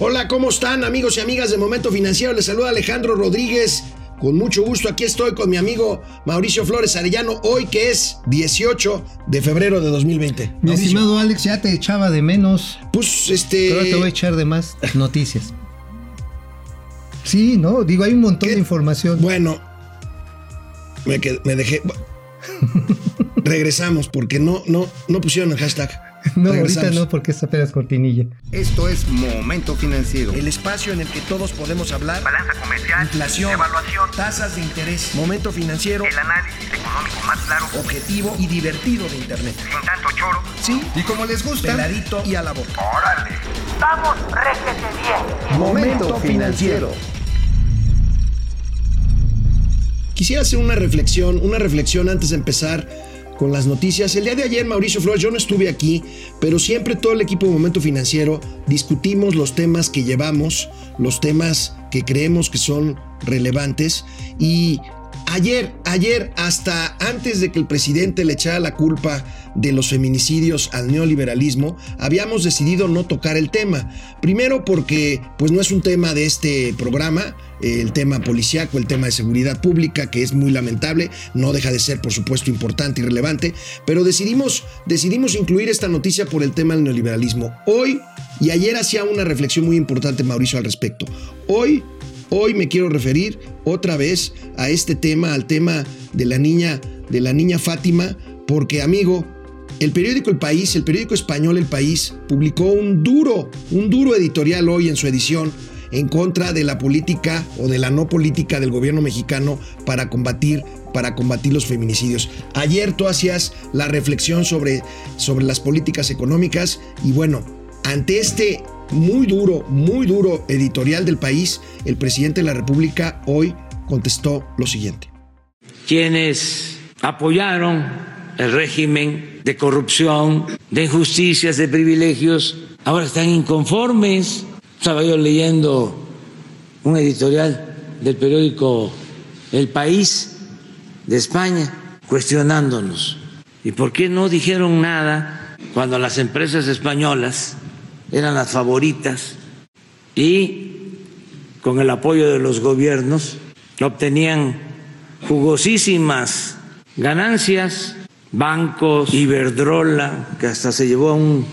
Hola, ¿cómo están amigos y amigas de Momento Financiero? Les saluda Alejandro Rodríguez. Con mucho gusto, aquí estoy con mi amigo Mauricio Flores Arellano, hoy que es 18 de febrero de 2020. Mi estimado Alex, ya te echaba de menos. Pues este. Ahora te voy a echar de más noticias. Sí, ¿no? Digo, hay un montón de información. Bueno, me, me dejé. Regresamos porque no, no, no pusieron el hashtag. No, ahorita no, porque esta apenas cortinilla. Esto es Momento Financiero. El espacio en el que todos podemos hablar. Balanza comercial. Inflación. Evaluación. Tasas de interés. Momento Financiero. El análisis económico más claro. Objetivo y divertido de Internet. Sin tanto choro. Sí. Y como les gusta. Peladito y a la boca. ¡Órale! ¡Vamos, réjete bien! Momento Financiero. Quisiera hacer una reflexión, una reflexión antes de empezar con las noticias. El día de ayer, Mauricio Flores, yo no estuve aquí, pero siempre todo el equipo de Momento Financiero discutimos los temas que llevamos, los temas que creemos que son relevantes y Ayer, ayer, hasta antes de que el presidente le echara la culpa de los feminicidios al neoliberalismo, habíamos decidido no tocar el tema. Primero porque pues no es un tema de este programa, el tema policíaco, el tema de seguridad pública, que es muy lamentable, no deja de ser por supuesto importante y relevante, pero decidimos, decidimos incluir esta noticia por el tema del neoliberalismo. Hoy y ayer hacía una reflexión muy importante Mauricio al respecto. Hoy Hoy me quiero referir otra vez a este tema, al tema de la niña, de la niña Fátima, porque amigo, el periódico El País, el periódico español El País, publicó un duro, un duro editorial hoy en su edición en contra de la política o de la no política del gobierno mexicano para combatir para combatir los feminicidios. Ayer tú hacías la reflexión sobre, sobre las políticas económicas y bueno, ante este muy duro, muy duro editorial del país, el presidente de la República hoy contestó lo siguiente. Quienes apoyaron el régimen de corrupción, de injusticias, de privilegios, ahora están inconformes. Estaba yo leyendo un editorial del periódico El País de España cuestionándonos. ¿Y por qué no dijeron nada cuando las empresas españolas eran las favoritas y con el apoyo de los gobiernos obtenían jugosísimas ganancias, bancos, Iberdrola, que hasta se llevó a un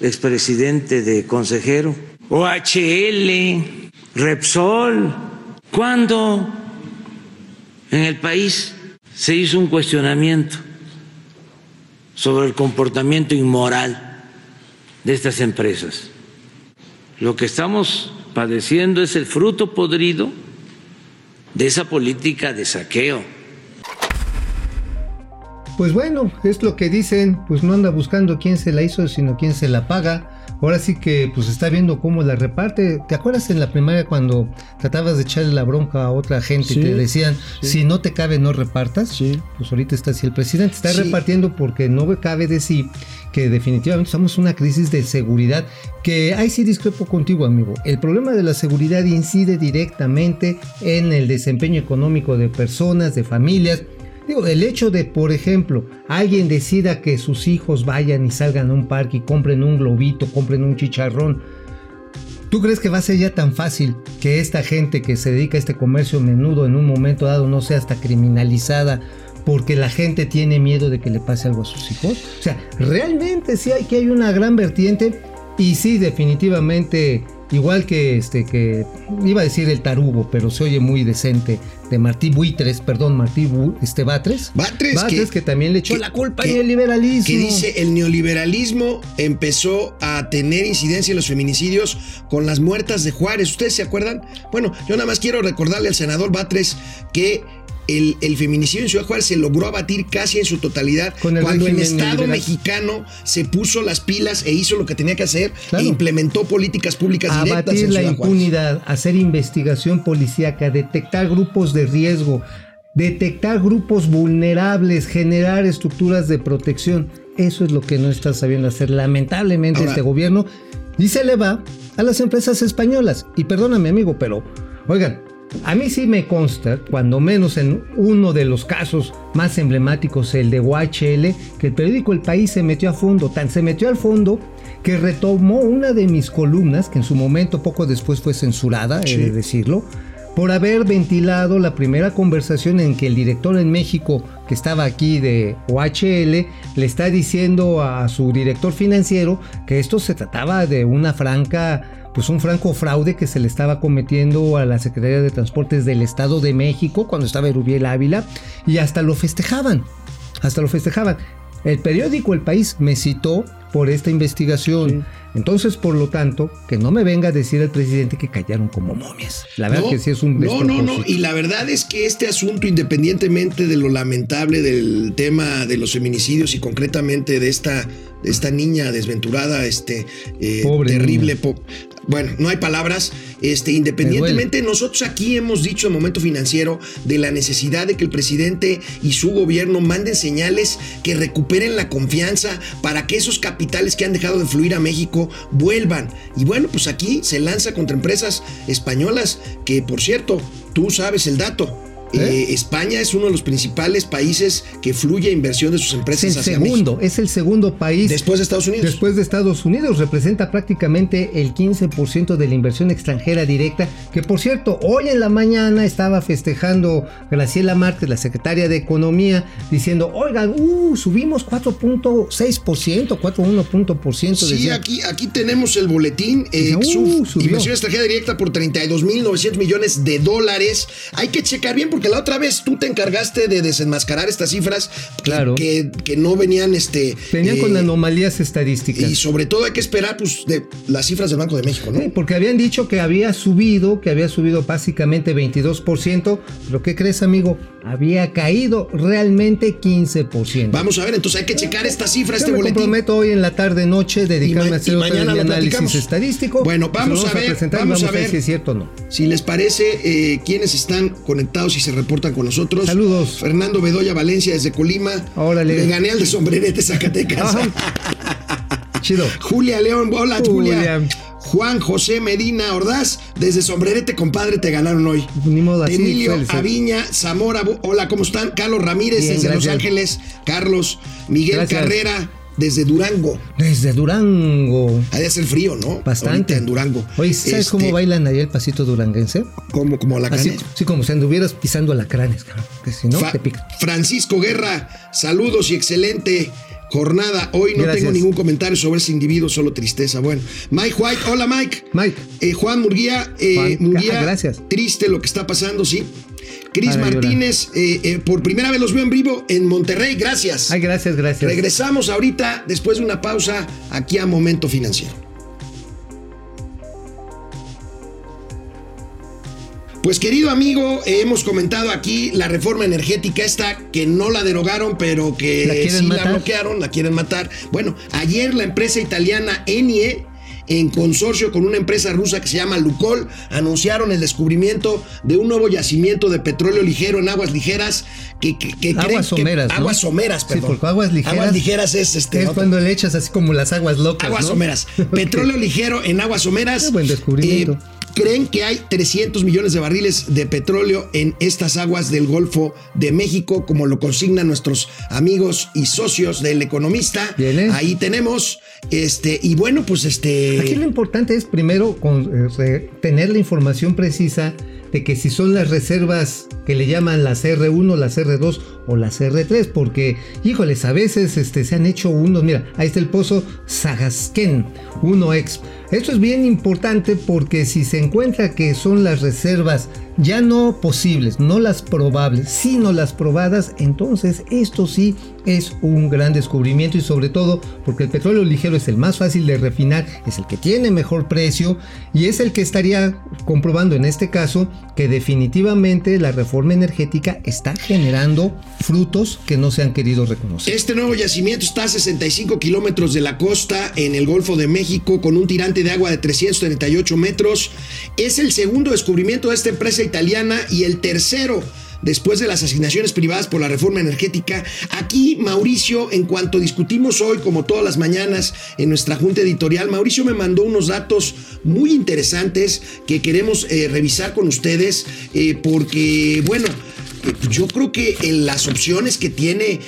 expresidente de consejero, OHL, Repsol, cuando en el país se hizo un cuestionamiento sobre el comportamiento inmoral de estas empresas. Lo que estamos padeciendo es el fruto podrido de esa política de saqueo. Pues bueno, es lo que dicen, pues no anda buscando quién se la hizo, sino quién se la paga. Ahora sí que pues está viendo cómo la reparte. ¿Te acuerdas en la primaria cuando tratabas de echarle la bronca a otra gente y te decían, si no te cabe no repartas? Sí. Pues ahorita está así el presidente, está repartiendo porque no cabe decir que definitivamente estamos en una crisis de seguridad que ahí sí discrepo contigo amigo. El problema de la seguridad incide directamente en el desempeño económico de personas, de familias Digo, el hecho de, por ejemplo, alguien decida que sus hijos vayan y salgan a un parque y compren un globito, compren un chicharrón, ¿tú crees que va a ser ya tan fácil que esta gente que se dedica a este comercio menudo en un momento dado no sea hasta criminalizada porque la gente tiene miedo de que le pase algo a sus hijos? O sea, realmente sí hay que hay una gran vertiente y sí, definitivamente igual que este que iba a decir el tarugo, pero se oye muy decente de Martí Buitres, perdón, Martí este Batres. Batres, que, también le echó la culpa al neoliberalismo. Que dice el neoliberalismo empezó a tener incidencia en los feminicidios con las muertas de Juárez. ¿Ustedes se acuerdan? Bueno, yo nada más quiero recordarle al senador Batres que el, feminicidio en Ciudad Juárez se logró abatir casi en su totalidad cuando el Estado mexicano se puso las pilas e hizo lo que tenía que hacer e implementó políticas públicas directas en la impunidad, hacer investigación policíaca, detectar grupos de riesgo, detectar grupos vulnerables, generar estructuras de protección. Eso es lo que no está sabiendo hacer lamentablemente este gobierno y se le va a las empresas españolas. Y perdóname amigo, pero oigan, A mí sí me consta, cuando menos en uno de los casos más emblemáticos, el de UHL, que el periódico El País se metió a fondo, tan se metió al fondo que retomó una de mis columnas, que en su momento poco después fue censurada, he de decirlo, por haber ventilado la primera conversación en que el director en México, que estaba aquí de OHL, le está diciendo a su director financiero que esto se trataba de una franca pues un franco fraude que se le estaba cometiendo a la Secretaría de Transportes del Estado de México cuando estaba Erubiel Ávila y hasta lo festejaban, hasta lo festejaban. El periódico El País me citó por esta investigación. Entonces, por lo tanto, que no me venga a decir el presidente que callaron como momias. La verdad que sí es un No, no, no. Y la verdad es que este asunto, independientemente de lo lamentable del tema de los feminicidios y concretamente de esta, de esta niña desventurada, este eh, terrible, bueno, no hay palabras. Este, independientemente, nosotros aquí hemos dicho en momento financiero de la necesidad de que el presidente y su gobierno manden señales que recuperen la confianza para que esos capitales que han dejado de fluir a México vuelvan. Y bueno, pues aquí se lanza contra empresas españolas que, por cierto, tú sabes el dato ¿Eh? Eh, España es uno de los principales países que fluye inversión de sus empresas es el segundo, Es el segundo país. Después de Estados Unidos. Después de Estados Unidos. Representa prácticamente el 15% de la inversión extranjera directa. Que por cierto, hoy en la mañana estaba festejando Graciela Márquez, la secretaria de Economía, diciendo, oigan, uh, subimos 4.6%, 4.1 punto por ciento. Sí, aquí, aquí tenemos el boletín. Eh, uh, inversión extranjera directa por 32.900 millones de dólares. Hay que checar bien porque que la otra vez tú te encargaste de desenmascarar estas cifras claro. que, que, no venían este venían con eh, anomalías estadísticas y sobre todo hay que esperar pues de las cifras del Banco de México no sí, porque habían dicho que había subido que había subido básicamente 22% pero qué crees amigo había caído realmente 15%. Vamos a ver, entonces hay que checar esta cifra, este me boletín. comprometo hoy en la tarde noche dedicarme a hacer otro análisis estadístico. Bueno, vamos, a, ver, vamos, a ver, si es cierto o no. Si les parece, eh, quienes están conectados y se reportan con nosotros. Saludos. Fernando Bedoya Valencia desde Colima. Órale. Le gané al de Sombrerete Zacatecas. Chido. Julia León, hola Julia. Juan José Medina Ordaz, desde Sombrerete, compadre, te ganaron hoy. Ni modo así, Emilio Aviña, Zamora, hola, ¿cómo están? Carlos Ramírez, desde Los Ángeles. Carlos, Miguel Carrera, desde Durango. Desde Durango. Ha de hacer frío, ¿no? Bastante. en Durango. Oye, ¿sabes cómo este, bailan ahí el pasito duranguense? Como, como la Así, sí, como si anduvieras pisando alacranes, que si no, te pica. Francisco Guerra, saludos y excelente jornada. Hoy no tengo ningún comentario sobre ese individuo, solo tristeza. Bueno, Mike White, hola Mike. Mike. Eh, Juan Murguía, eh, Murguía, gracias. triste lo que está pasando, sí. Cris Martínez, eh, eh, por primera vez los veo en vivo en Monterrey, gracias. Ay, gracias, gracias. Regresamos ahorita, después de una pausa, aquí a Momento Financiero. Pues querido amigo, hemos comentado aquí la reforma energética esta que no la derogaron, pero que sí la bloquearon, la quieren matar. Bueno, ayer la empresa italiana Enie en consorcio con una empresa rusa que se llama Lukol, anunciaron el descubrimiento de un nuevo yacimiento de petróleo ligero en aguas ligeras que, aguas someras, aguas someras, perdón. Sí, porque aguas ligeras. Aguas ligeras es este. Es cuando le echas así como las aguas locas. Aguas someras. Petróleo ligero en aguas someras. Qué buen descubrimiento. Eh, creen que hay 300 millones de barriles de petróleo en estas aguas del Golfo de México, como lo consignan nuestros amigos y socios del economista. Ahí tenemos, este, y bueno, pues este. Aquí lo importante es primero eh, tener la información precisa de que si son las reservas que le llaman las R1, las R2 o las R3, porque, híjoles, a veces este, se han hecho unos, mira, ahí está el pozo Sagasken 1X. Esto es bien importante porque si se encuentra que son las reservas ya no posibles, no las probables, sino las probadas, entonces esto sí es un gran descubrimiento y sobre todo porque el petróleo ligero es el más fácil de refinar, es el que tiene mejor precio y es el que estaría comprobando en este caso que definitivamente la reforma energética está generando frutos que no se han querido reconocer. Este nuevo yacimiento está a 65 kilómetros de la costa en el Golfo de México con un tirante de agua de 338 metros. Es el segundo descubrimiento de esta empresa italiana y el tercero después de las asignaciones privadas por la reforma energética. Aquí, Mauricio, en cuanto discutimos hoy, como todas las mañanas, en nuestra junta editorial, Mauricio me mandó unos datos muy interesantes que queremos eh, revisar con ustedes, eh, porque, bueno, eh, yo creo que en las opciones que tiene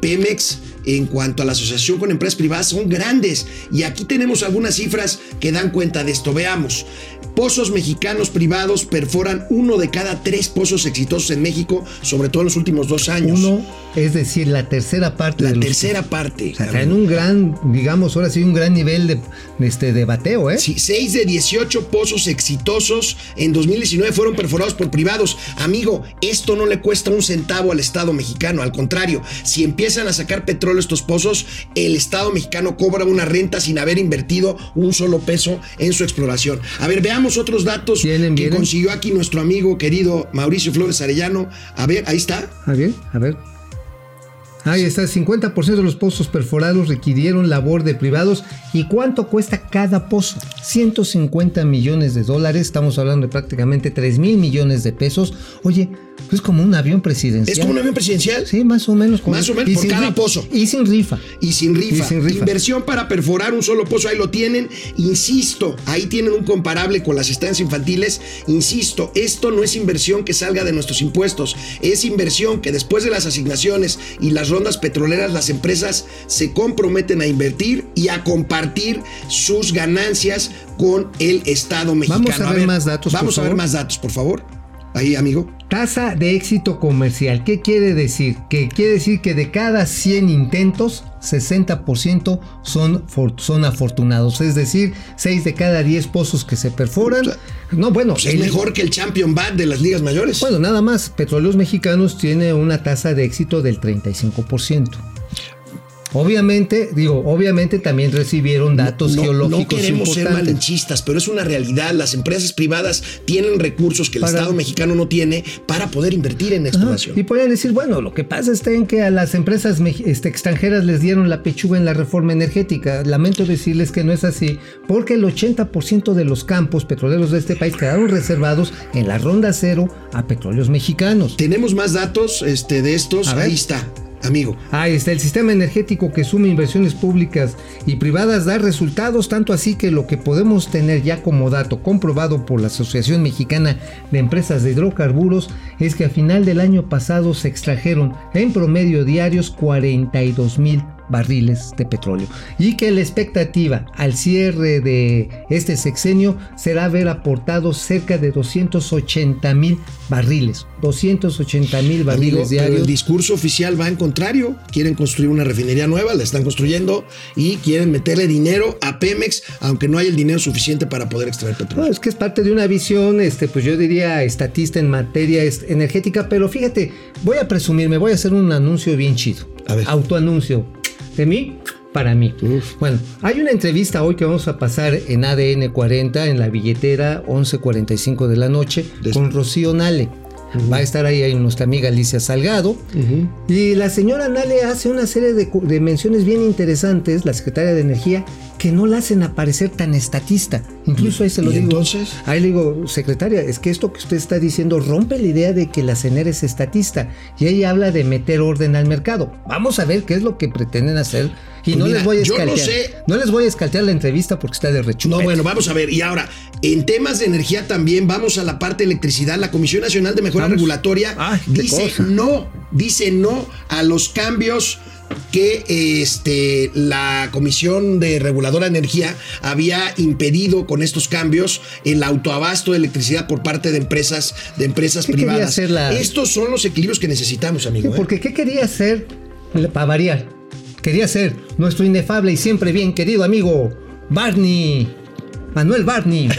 Pemex en cuanto a la asociación con empresas privadas son grandes. Y aquí tenemos algunas cifras que dan cuenta de esto. Veamos. Pozos mexicanos privados perforan uno de cada tres pozos exitosos en México, sobre todo en los últimos dos años. Uno, es decir, la tercera parte la de los- tercera parte. O sea, traen un gran, digamos, ahora sí, un gran nivel de, de este, de bateo, ¿eh? Sí, 6 de 18 pozos exitosos en 2019 fueron perforados por privados. Amigo, esto no le cuesta un centavo al Estado mexicano. Al contrario, si empiezan a sacar petróleo estos pozos, el Estado mexicano cobra una renta sin haber invertido un solo peso en su exploración. A ver, veamos otros datos Vienen, que vienen. consiguió aquí nuestro amigo querido Mauricio Flores Arellano. A ver, ahí está. A ver, a ver. Ahí está, 50% de los pozos perforados requirieron labor de privados. ¿Y cuánto cuesta cada pozo? 150 millones de dólares, estamos hablando de prácticamente 3 mil millones de pesos. Oye, pues como un avión presidencial. ¿Es como un avión presidencial? Sí, más o menos. como- Más o menos y por sin cada rifa. pozo. Y sin rifa. y sin rifa. Y sin rifa. Inversión para perforar un solo pozo, ahí lo tienen. Insisto, ahí tienen un comparable con las estancias infantiles. Insisto, esto no es inversión que salga de nuestros impuestos, es inversión que después de las asignaciones y las rondas petroleras, las empresas se comprometen a invertir y a compartir sus ganancias con el Estado mexicano. Vamos a ver más datos, Vamos por a ver más datos, por favor. Ahí, amigo. Tasa de éxito comercial. ¿Qué quiere decir? Que quiere decir que de cada 100 intentos, 60% son, for- son afortunados. Es decir, 6 de cada 10 pozos que se perforan. No, bueno, Pues es el- mejor que el Champion Bat de las ligas mayores. Bueno, nada más. Petróleos Mexicanos tiene una tasa de éxito del 35%. Obviamente, digo, obviamente también recibieron datos no, geológicos no queremos ser malinchistas, pero es una realidad. Las empresas privadas tienen recursos que el Para- Estado mexicano no tiene para poder invertir en Ajá, exploración. Y podrían decir, bueno, lo que pasa está en que a las empresas este, extranjeras les dieron la pechuga en la reforma energética. Lamento decirles que no es así, porque el 80% de los campos petroleros de este país quedaron reservados en la ronda cero a petróleos mexicanos. Tenemos más datos este, de estos. Ahí está, amigo. Ahí está, el sistema energético que suma inversiones públicas y privadas da resultados, tanto así que lo que podemos tener ya como dato comprobado por la Asociación Mexicana de Empresas de Hidrocarburos es que a final del año pasado se extrajeron en promedio diarios 42 mil barriles de petróleo y que la expectativa al cierre de este sexenio será haber aportado cerca de 280 mil barriles, 280 mil barriles Amigo, pero diarios. el discurso oficial va en contrario. Quieren construir una refinería nueva, la están construyendo y quieren meterle dinero a Pemex, aunque no hay el dinero suficiente para poder extraer No, petróleo. es que es parte de una visión, este, pues yo diría estatista en materia energética, pero fíjate, voy a presumirme, voy a hacer un anuncio bien chido. A ver. Autoanuncio. De mí para mí. Bueno, hay una entrevista hoy que vamos a pasar en ADN 40 en la billetera 11:45 de la noche Des- con Rocío Nale. Va a estar ahí, ahí nuestra amiga Alicia Salgado. Y la señora Nale hace una serie de, de menciones bien interesantes, la secretaria de Energía, que no la hacen aparecer tan estatista. Incluso ahí se lo ¿Y digo. entonces? Ahí le digo, secretaria, es que esto que usted está diciendo rompe la idea de que la CENER es estatista. Y ella habla de meter orden al mercado. Vamos a ver qué es lo que pretenden hacer. Y Pues no mira, les voy a yo no escaltear. sé. No les voy a escaltear la entrevista porque está de rechupete. No, bueno, vamos a ver. Y ahora, en temas de energía también, vamos a la parte de electricidad. La Comisión Nacional de Mejora Vamos. Regulatoria Ay, dice no, dice no a los cambios que este, la Comisión de Reguladora de Energía había impedido con estos cambios el autoabasto de electricidad por parte de empresas, de empresas ¿Qué quería privadas. la- Estos son los equilibrios que necesitamos, Sí, amigo. ¿eh? porque ¿qué quería hacer para variar? Quería ser nuestro inefable y siempre bien querido amigo Barney. Manuel Barney.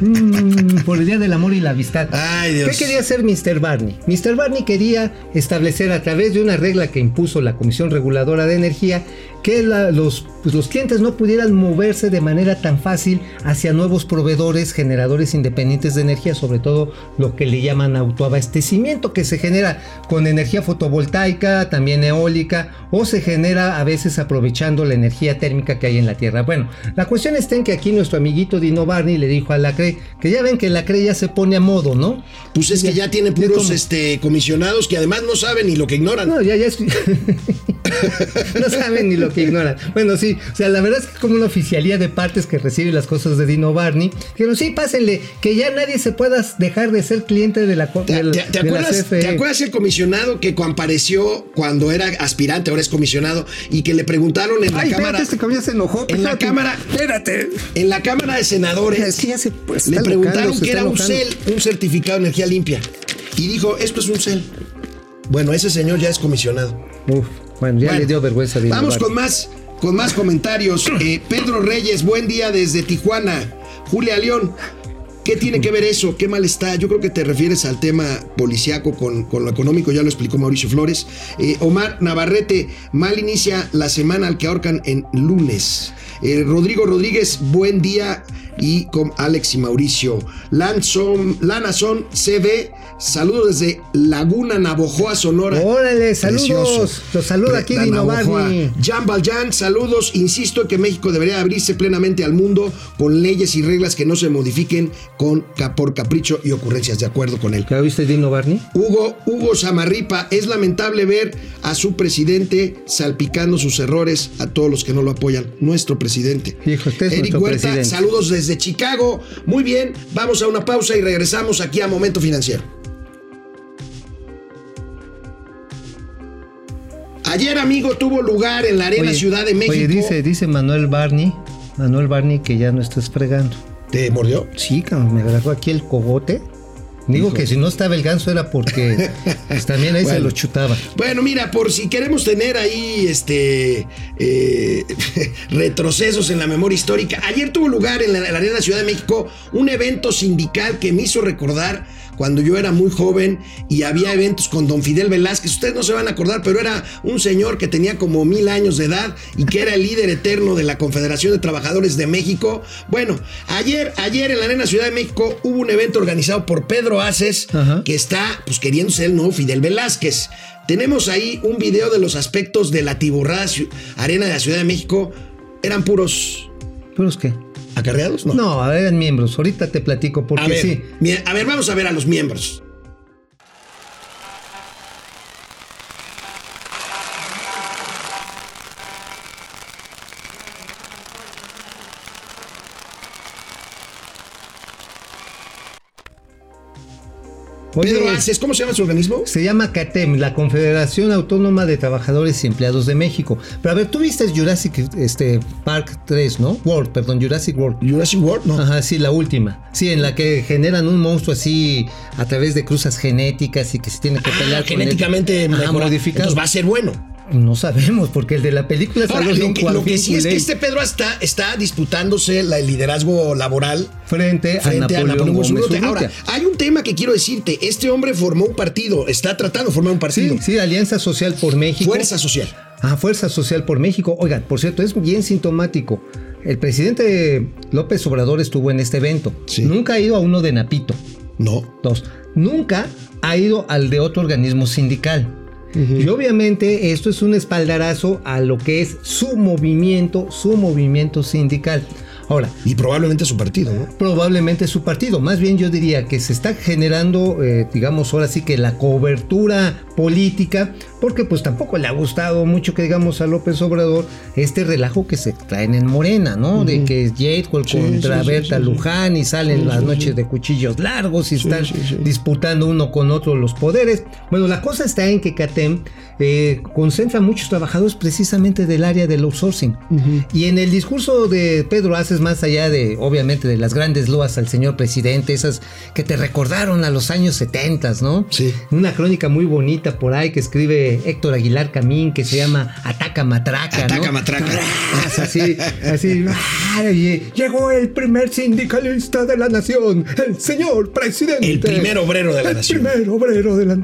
Mm, por el Día del Amor y la Amistad. Ay, Dios. ¿Qué quería hacer Mr. Barney? Mr. Barney quería establecer a través de una regla que impuso la Comisión Reguladora de Energía que la- los, pues, los clientes no pudieran moverse de manera tan fácil hacia nuevos proveedores, generadores independientes de energía, sobre todo lo que le llaman autoabastecimiento, que se genera con energía fotovoltaica, también eólica, o se genera a veces aprovechando la energía térmica que hay en la Tierra. Bueno, la cuestión está en que aquí nuestro amiguito Dino Barney le dijo a la CRE, que ya ven que la CRE ya se pone a modo, ¿no? Pues es que ya tiene puros este, comisionados que además no saben ni lo que ignoran. No, ya, ya es... no saben ni lo que ignoran. Bueno, sí, o sea, la verdad es que como una oficialía de partes que recibe las cosas de Dino Barney, dijeron, sí, pásenle, que ya nadie se pueda dejar de ser cliente de la, ¿Te, te- te de la acuerdas, CFE. ¿Te acuerdas el comisionado que compareció cuando era aspirante, ahora es comisionado, y que le preguntaron en la Cámara... este cabrón se enojó. En la. Cámara- Espérate. En la Cámara de Senadores Es que ya se pues, le preguntaron que era un. CEL, un certificado de energía limpia. Y dijo, esto es un CEL. Bueno, ese señor ya es comisionado. Uf, bueno, ya Bueno, le dio vergüenza Vamos con más, con más comentarios. Eh, Pedro Reyes, buen día desde Tijuana. Julia León, ¿qué tiene que ver eso? ¿Qué mal está? Yo creo que te refieres al tema policiaco con, con lo económico, ya lo explicó Mauricio Flores. Eh, Omar Navarrete, mal inicia la semana al que ahorcan en lunes. Eh, Rodrigo Rodríguez, buen día. Y con Alex y Mauricio. Lanson, Lanazón CB, saludos desde Laguna Navojoa, Sonora. Órale, saludos. Precioso. Los saluda aquí Dino. Barney. Jan Valjean, saludos. Insisto en que México debería abrirse plenamente al mundo con leyes y reglas que no se modifiquen con, por capricho y ocurrencias. De acuerdo con él. ¿Ya viste Dino Barney? Hugo, Hugo Samarripa, es lamentable ver a su presidente salpicando sus errores a todos los que no lo apoyan. Nuestro presidente. Hijo, usted es Eric nuestro Huerta, presidente. saludos desde Chicago. Muy bien, vamos a una pausa y regresamos aquí a Momento Financiero. Ayer, amigo, tuvo lugar en la Arena Oye, Ciudad de México. Oye, dice, dice Manuel Barney, Manuel Barney que ya no estás fregando. ¿Te mordió? Sí, me agarró aquí el cogote. Digo Hijo. que si no estaba el ganso era porque pues, también ahí se lo chutaba. Bueno, mira, por si queremos tener ahí este eh, retrocesos en la memoria histórica, ayer tuvo lugar en la, en la Arena Ciudad de México un evento sindical que me hizo recordar cuando yo era muy joven y había eventos con don Fidel Velázquez. Ustedes no se van a acordar, pero era un señor que tenía como mil años de edad y que era el líder eterno de la Confederación de Trabajadores de México. Bueno, ayer, ayer en la Arena Ciudad de México hubo un evento organizado por Pedro Aces Ajá. que está pues queriendo ser el nuevo Fidel Velázquez. Tenemos ahí un video de los aspectos de la tiburrada Arena de la Ciudad de México. ¿Eran puros ¿Puros qué? Acarreados? No. No, a ver, eran miembros. Ahorita te platico porque a ver, sí. a ver, vamos a ver a los miembros. Oye, Pedro Aces, ¿cómo se llama su organismo? se llama CATEM, la Confederación Autónoma de Trabajadores y Empleados de México. Pero a ver, tú viste Jurassic este, Park 3, ¿no? World, perdón, Jurassic World. Jurassic World, no. Ajá, sí, la última. Sí, en la que generan un monstruo así a través de cruzas genéticas y que se tiene que Ah, pelear con él. genéticamente Ajá, mejorado. modificado. Entonces va a ser bueno. No sabemos, porque el de la película salió lo bien lo que sí es que este Pedro está, está disputándose la- el liderazgo laboral frente, frente a Napoleón, Gómez Urrutia. Urrutia. Ahora, hay un tema que quiero decirte. Este hombre formó un partido, está tratando de formar un partido. Sí, sí, Alianza Social por México. Fuerza Social. Ah, Fuerza Social por México. Oigan, por cierto, es bien sintomático. El presidente López Obrador estuvo en este evento. Sí. Nunca ha ido a uno de Napito. No. Dos, nunca ha ido al de otro organismo sindical. Y obviamente esto es un espaldarazo a lo que es su movimiento, su movimiento sindical. Ahora, Y probablemente su partido, ¿no? probablemente su partido. Más bien yo diría que se está generando, eh, digamos, ahora sí que la cobertura política, porque pues tampoco le ha gustado mucho que digamos a López Obrador este relajo que se traen en Morena, ¿no? De que es Yetkuel Sí, contra sí, Berta sí. Luján y salen las noches de cuchillos largos y están disputando uno con otro los poderes. Bueno, la cosa está en que CATEM eh, concentra muchos trabajadores precisamente del área del outsourcing. Y en el discurso de Pedro Más allá de, obviamente, de las grandes loas al señor presidente, esas que te recordaron a los años 70, ¿no? Sí. Una crónica muy bonita por ahí que escribe Héctor Aguilar Camín, que se llama Ataca Matraca. Ataca ¿no? Matraca. Tras, Así, así. ¡ay! Llegó el primer sindicalista de la nación, el señor presidente. El primer obrero de la El nación. primer obrero de la.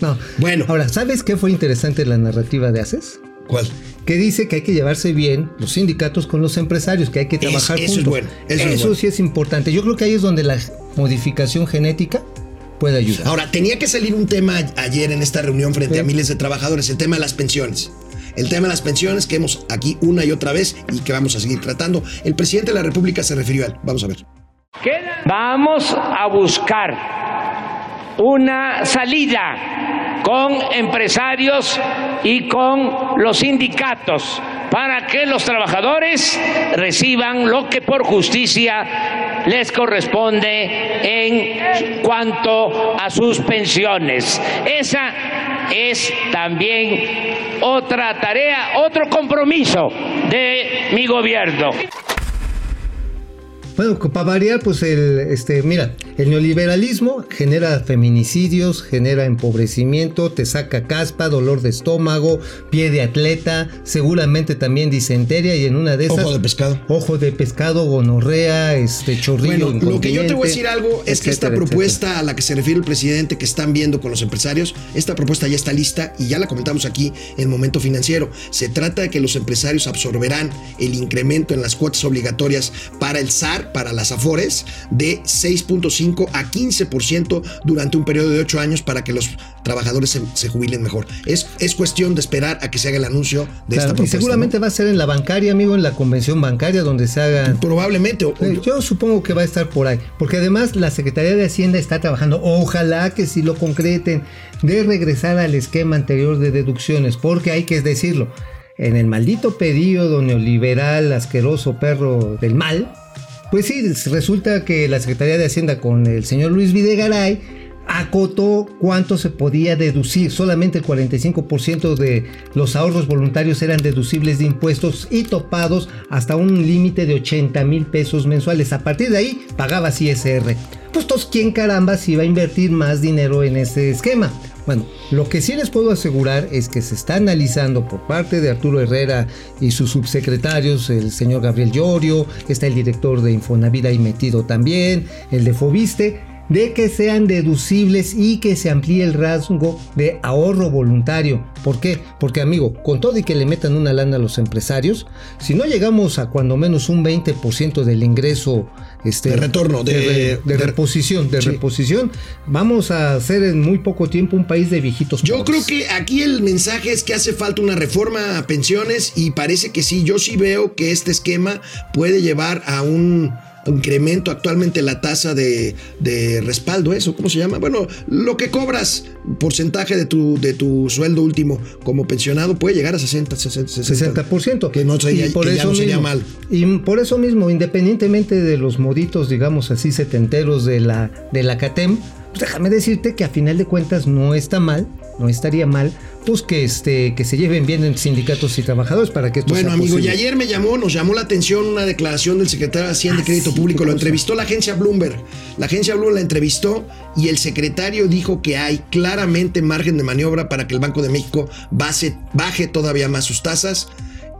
No. Bueno. Ahora, ¿sabes qué fue interesante la narrativa de Haces? ¿Cuál? Que dice que hay que llevarse bien los sindicatos con los empresarios, que hay que trabajar eso es juntos. bueno, eso es bueno. sí es importante. Yo creo que ahí es donde la modificación genética puede ayudar. Ahora, tenía que salir un tema ayer en esta reunión frente a miles de trabajadores, el tema de las pensiones. El tema de las pensiones que hemos aquí una y otra vez y que vamos a seguir tratando. El presidente de la República se refirió a él. Vamos a ver. Vamos a buscar una salida con empresarios y con los sindicatos para que los trabajadores reciban lo que por justicia les corresponde en cuanto a sus pensiones. Esa es también otra tarea, otro compromiso de mi gobierno. Bueno, para variar, pues el, este, mira, el neoliberalismo genera feminicidios, genera empobrecimiento, te saca caspa, dolor de estómago, pie de atleta, seguramente también disenteria y en una de esas... Ojo de pescado. Ojo de pescado, gonorrea, este chorrillo Bueno, lo que yo te voy a decir algo es que esta etcétera, propuesta a la que se refiere el presidente que están viendo con los empresarios, esta propuesta ya está lista y ya la comentamos aquí en Momento Financiero. Se trata de que los empresarios absorberán el incremento en las cuotas obligatorias para el SAR, para las AFORES, de 6.5 a 15% durante un periodo de 8 años para que los trabajadores se, se jubilen mejor. Es, es cuestión de esperar a que se haga el anuncio de Claro, esta y propuesta. seguramente ¿no? va a ser en la bancaria, amigo, en la convención bancaria donde se haga... Probablemente. o- Eh, Yo supongo que va a estar por ahí, porque además la Secretaría de Hacienda está trabajando, ojalá que si lo concreten, de regresar al esquema anterior de deducciones, porque hay que decirlo, en el maldito periodo neoliberal, asqueroso perro del mal, pues sí, resulta que la Secretaría de Hacienda con el señor Luis Videgaray acotó cuánto se podía deducir. Solamente el 45% de los ahorros voluntarios eran deducibles de impuestos y topados hasta un límite de 80 mil pesos mensuales. A partir de ahí pagabas ISR. Pues entonces, ¿quién caramba si va a invertir más dinero en ese esquema? Bueno, lo que sí les puedo asegurar es que se está analizando por parte de Arturo Herrera y sus subsecretarios, el señor Gabriel Llorio, está el director de Infonavit ahí metido también, el de Fobiste, de que sean deducibles y que se amplíe el rasgo de ahorro voluntario. ¿Por qué? Porque amigo, con todo y que le metan una lana a los empresarios, si no llegamos a cuando menos un 20% del ingreso este, De retorno, de- de, de de- reposición, de Sí. reposición, vamos a ser en muy poco tiempo un país de viejitos. Yo pobres. creo que aquí el mensaje es que hace falta una reforma a pensiones y parece que sí, yo sí veo que este esquema puede llevar a un incremento actualmente la tasa de, de respaldo, eso, ¿cómo se llama? Bueno, lo que cobras, porcentaje de tu, de tu sueldo último como pensionado puede llegar a 60, 60, 60. 60%. Que no sería- Y por que ya eso no sería mismo- mal. Y por eso mismo, independientemente de los moditos, digamos así, setenteros de la, de la CATEM, pues déjame decirte que a final de cuentas no está mal, no estaría mal, pues que, este, que se lleven bien en sindicatos y trabajadores para que esto Bueno, sea amigo, y posible. ayer me llamó, nos llamó la atención una declaración del secretario de Hacienda y Ah, Crédito sí, Público. Lo entrevistó la agencia Bloomberg. La agencia Bloomberg la entrevistó y el secretario dijo que hay claramente margen de maniobra para que el Banco de México base- baje todavía más sus tasas.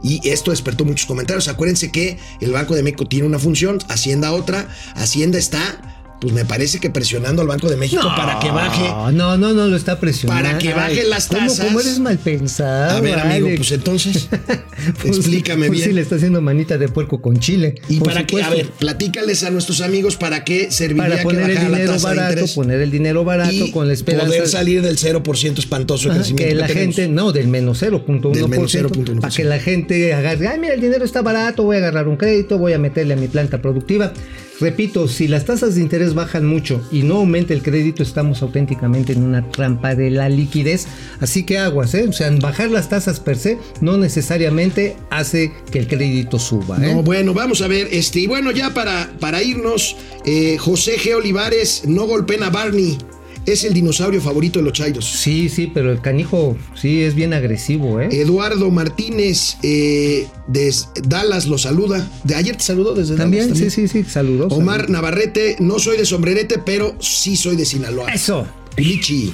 Y esto despertó muchos comentarios. Acuérdense que el Banco de México tiene una función, Hacienda otra. Hacienda está, pues me parece que presionando al Banco de México para que baje. No, no, no lo está presionando. Para que baje las ¿Cómo- tasas. ¿Cómo, eres mal pensado? A ver, amigo, pues entonces, Pues- explícame pues bien. sí, le está haciendo manita de puerco con chile. ¿Y para qué? A supuesto. ver, platícales a nuestros amigos para qué serviría para poner que el bajara la dinero tasa de barato, interés. poner el dinero barato y con la esperanza poder salir del 0% espantoso de crecimiento que la tenemos. gente, no, del menos 0.1%, Del menos 0.1%. para que la gente agarre, ay, mira, el dinero está barato, voy a agarrar un crédito, voy a meterle a mi planta productiva. Repito, si las tasas de interés bajan mucho y no aumenta el crédito, estamos auténticamente en una trampa de la liquidez. Así que aguas, ¿eh? O sea, bajar las tasas per se no necesariamente hace que el crédito suba, ¿eh? No, bueno, vamos a ver, este, y bueno, ya para, para irnos, eh, José G. Olivares, no golpeen a Barney, es el dinosaurio favorito de los Chairos. Sí, sí, pero el canijo sí es bien agresivo, ¿eh? Eduardo Martínez eh, de Dallas lo saluda. De ayer te saludó desde también, Dallas. sí, sí, sí, saludos. Omar Navarrete, no soy de sombrerete, pero sí soy de Sinaloa. Eso. Lichi.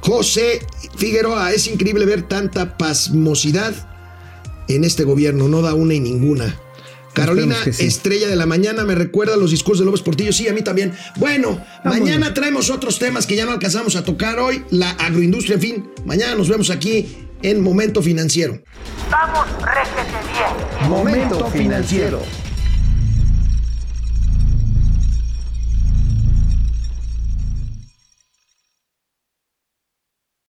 José Figueroa, es increíble ver tanta pasmosidad en este gobierno, no da una y ninguna. Carolina sí. Estrella de la Mañana me recuerda los discursos de López Portillo, sí, a mí también. Bueno, Vámonos. mañana traemos otros temas que ya no alcanzamos a tocar hoy, la agroindustria, en fin, mañana nos vemos aquí en Momento Financiero. Vamos, réjete bien. Momento financiero.